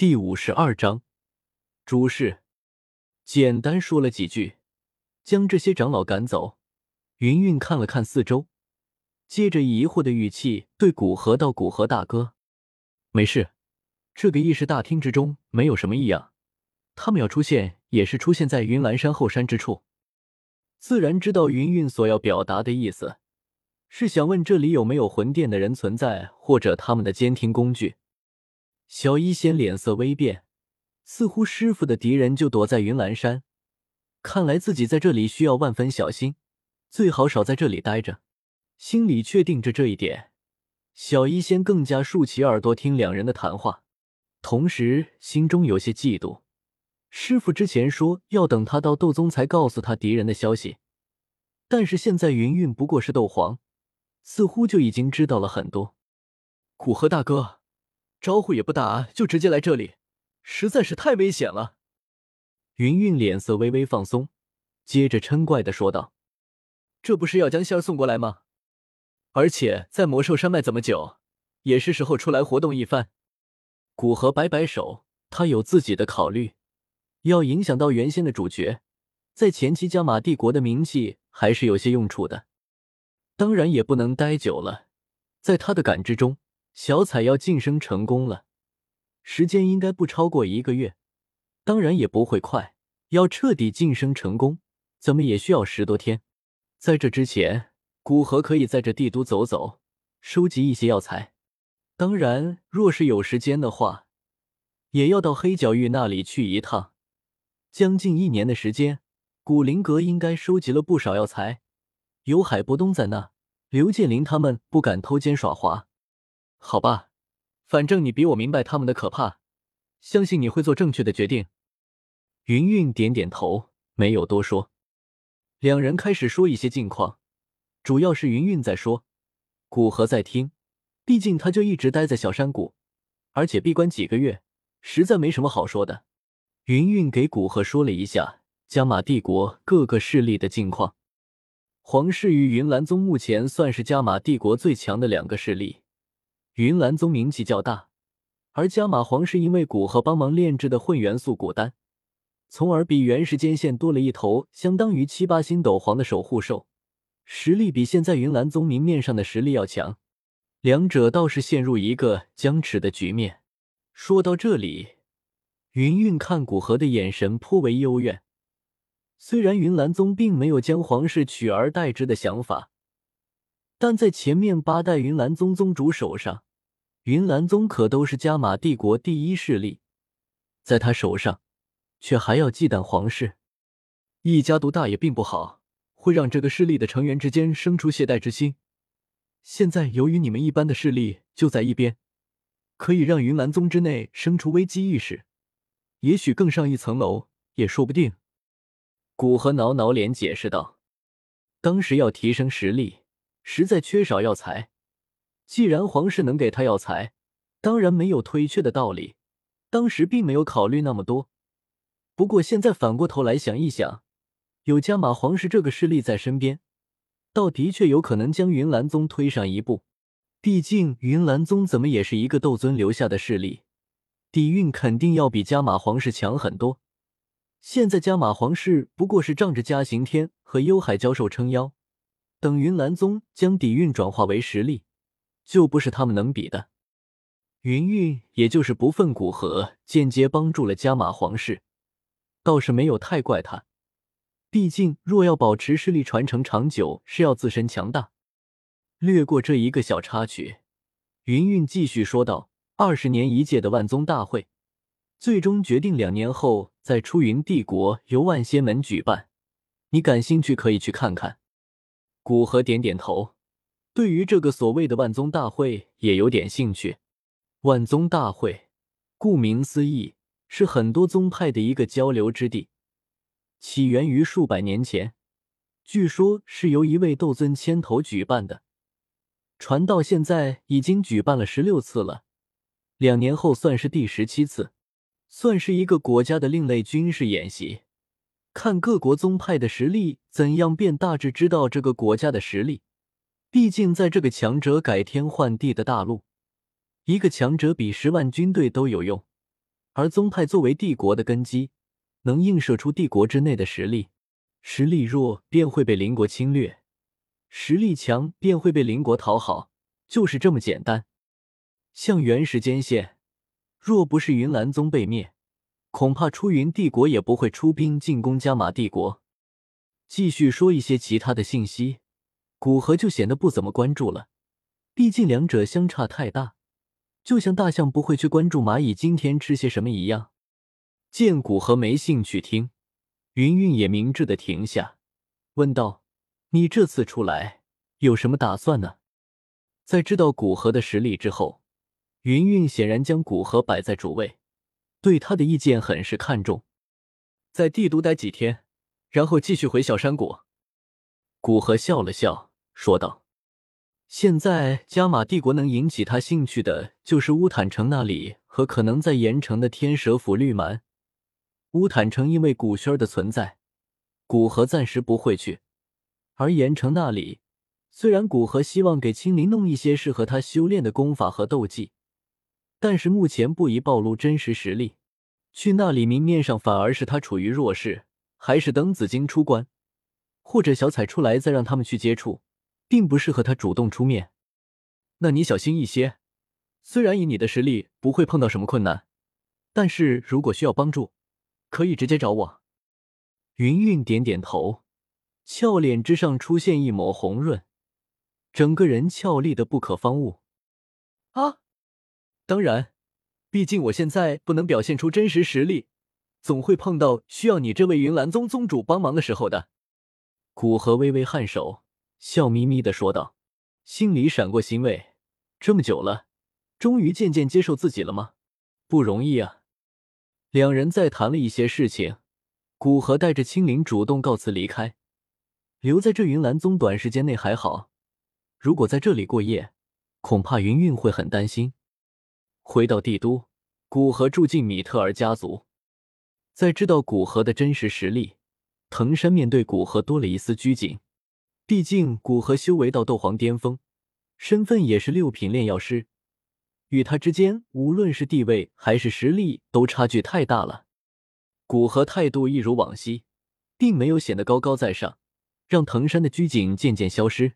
第五十二章，主事。简单说了几句，将这些长老赶走。云云看了看四周，接着疑惑的语气对古河道：“古河大哥，没事，这个议事大厅之中没有什么异样。他们要出现，也是出现在云岚山后山之处。自然知道云云所要表达的意思，是想问这里有没有魂殿的人存在，或者他们的监听工具。”小医仙脸色微变，似乎师傅的敌人就躲在云岚山，看来自己在这里需要万分小心，最好少在这里待着。心里确定着这一点，小医仙更加竖起耳朵听两人的谈话，同时心中有些嫉妒。师傅之前说要等他到斗宗才告诉他敌人的消息，但是现在云云不过是斗皇，似乎就已经知道了很多。古河大哥。招呼也不打，就直接来这里，实在是太危险了。云云脸色微微放松，接着嗔怪的说道：“这不是要将仙儿送过来吗？而且在魔兽山脉这么久，也是时候出来活动一番。”古河摆摆手，他有自己的考虑，要影响到原先的主角，在前期加玛帝国的名气还是有些用处的。当然也不能待久了，在他的感知中。小彩要晋升成功了，时间应该不超过一个月，当然也不会快。要彻底晋升成功，怎么也需要十多天。在这之前，古河可以在这帝都走走，收集一些药材。当然，若是有时间的话，也要到黑角域那里去一趟。将近一年的时间，古灵阁应该收集了不少药材。有海波东在那，刘建林他们不敢偷奸耍滑。好吧，反正你比我明白他们的可怕，相信你会做正确的决定。云云点点头，没有多说。两人开始说一些近况，主要是云云在说，古河在听。毕竟他就一直待在小山谷，而且闭关几个月，实在没什么好说的。云云给古河说了一下加玛帝国各个势力的近况。皇室与云岚宗目前算是加玛帝国最强的两个势力。云岚宗名气较大，而加玛皇是因为古河帮忙炼制的混元素古丹，从而比原时间线多了一头相当于七八星斗皇的守护兽，实力比现在云岚宗明面上的实力要强。两者倒是陷入一个僵持的局面。说到这里，云云看古河的眼神颇为幽怨。虽然云岚宗并没有将皇室取而代之的想法，但在前面八代云岚宗宗主手上。云岚宗可都是加玛帝国第一势力，在他手上，却还要忌惮皇室，一家独大也并不好，会让这个势力的成员之间生出懈怠之心。现在由于你们一般的势力就在一边，可以让云岚宗之内生出危机意识，也许更上一层楼也说不定。古河挠挠脸解释道：“当时要提升实力，实在缺少药材。”既然皇室能给他药材，当然没有推却的道理。当时并没有考虑那么多，不过现在反过头来想一想，有加玛皇室这个势力在身边，倒的确有可能将云岚宗推上一步。毕竟云岚宗怎么也是一个斗尊留下的势力，底蕴肯定要比加玛皇室强很多。现在加玛皇室不过是仗着嘉刑天和幽海教授撑腰，等云岚宗将底蕴转化为实力。就不是他们能比的。云云也就是不忿古河间接帮助了加玛皇室，倒是没有太怪他。毕竟若要保持势力传承长久，是要自身强大。略过这一个小插曲，云云继续说道：“二十年一届的万宗大会，最终决定两年后在出云帝国由万仙门举办。你感兴趣可以去看看。”古河点点头。对于这个所谓的万宗大会也有点兴趣。万宗大会，顾名思义，是很多宗派的一个交流之地，起源于数百年前，据说是由一位斗尊牵头举办的，传到现在已经举办了十六次了，两年后算是第十七次，算是一个国家的另类军事演习，看各国宗派的实力怎样，便大致知道这个国家的实力。毕竟，在这个强者改天换地的大陆，一个强者比十万军队都有用。而宗派作为帝国的根基，能映射出帝国之内的实力。实力弱便会被邻国侵略，实力强便会被邻国讨好，就是这么简单。像原时间线，若不是云岚宗被灭，恐怕出云帝国也不会出兵进攻加玛帝国。继续说一些其他的信息，古河就显得不怎么关注了，毕竟两者相差太大，就像大象不会去关注蚂蚁今天吃些什么一样。见古河没兴趣听。云云也明智的停下，问道：“你这次出来有什么打算呢？”在知道古河的实力之后，云云显然将古河摆在主位，对他的意见很是看重。在帝都待几天，然后继续回小山谷。古河笑了笑，说道：“现在加玛帝国能引起他兴趣的，就是乌坦城那里和可能在盐城的天蛇府绿蛮。”乌坦城因为古轩的存在，古河暂时不会去。而盐城那里，虽然古河希望给青灵弄一些适合他修炼的功法和斗技，但是目前不宜暴露真实实力。去那里，明面上反而是他处于弱势。还是等紫金出关，或者小彩出来，再让他们去接触，并不适合他主动出面。那你小心一些。虽然以你的实力不会碰到什么困难，但是如果需要帮助，可以直接找我。云云点点头，俏脸之上出现一抹红润，整个人俏丽的不可方物。啊，当然，毕竟我现在不能表现出真实实力，总会碰到需要你这位云岚宗宗主帮忙的时候的。古河微微颔首，笑眯眯的说道，心里闪过欣慰。这么久了，终于渐渐接受自己了吗？不容易啊。两人再谈了一些事情，古河带着青灵主动告辞离开。留在这云岚宗短时间内还好，如果在这里过夜，恐怕云韵会很担心。回到帝都，古河住进米特尔家族。在知道古河的真实实力，藤山面对古河多了一丝拘谨。毕竟古河修为到斗皇巅峰，身份也是六品炼药师。与他之间，无论是地位还是实力，都差距太大了。古河态度一如往昔，并没有显得高高在上，让藤山的拘谨渐渐消失。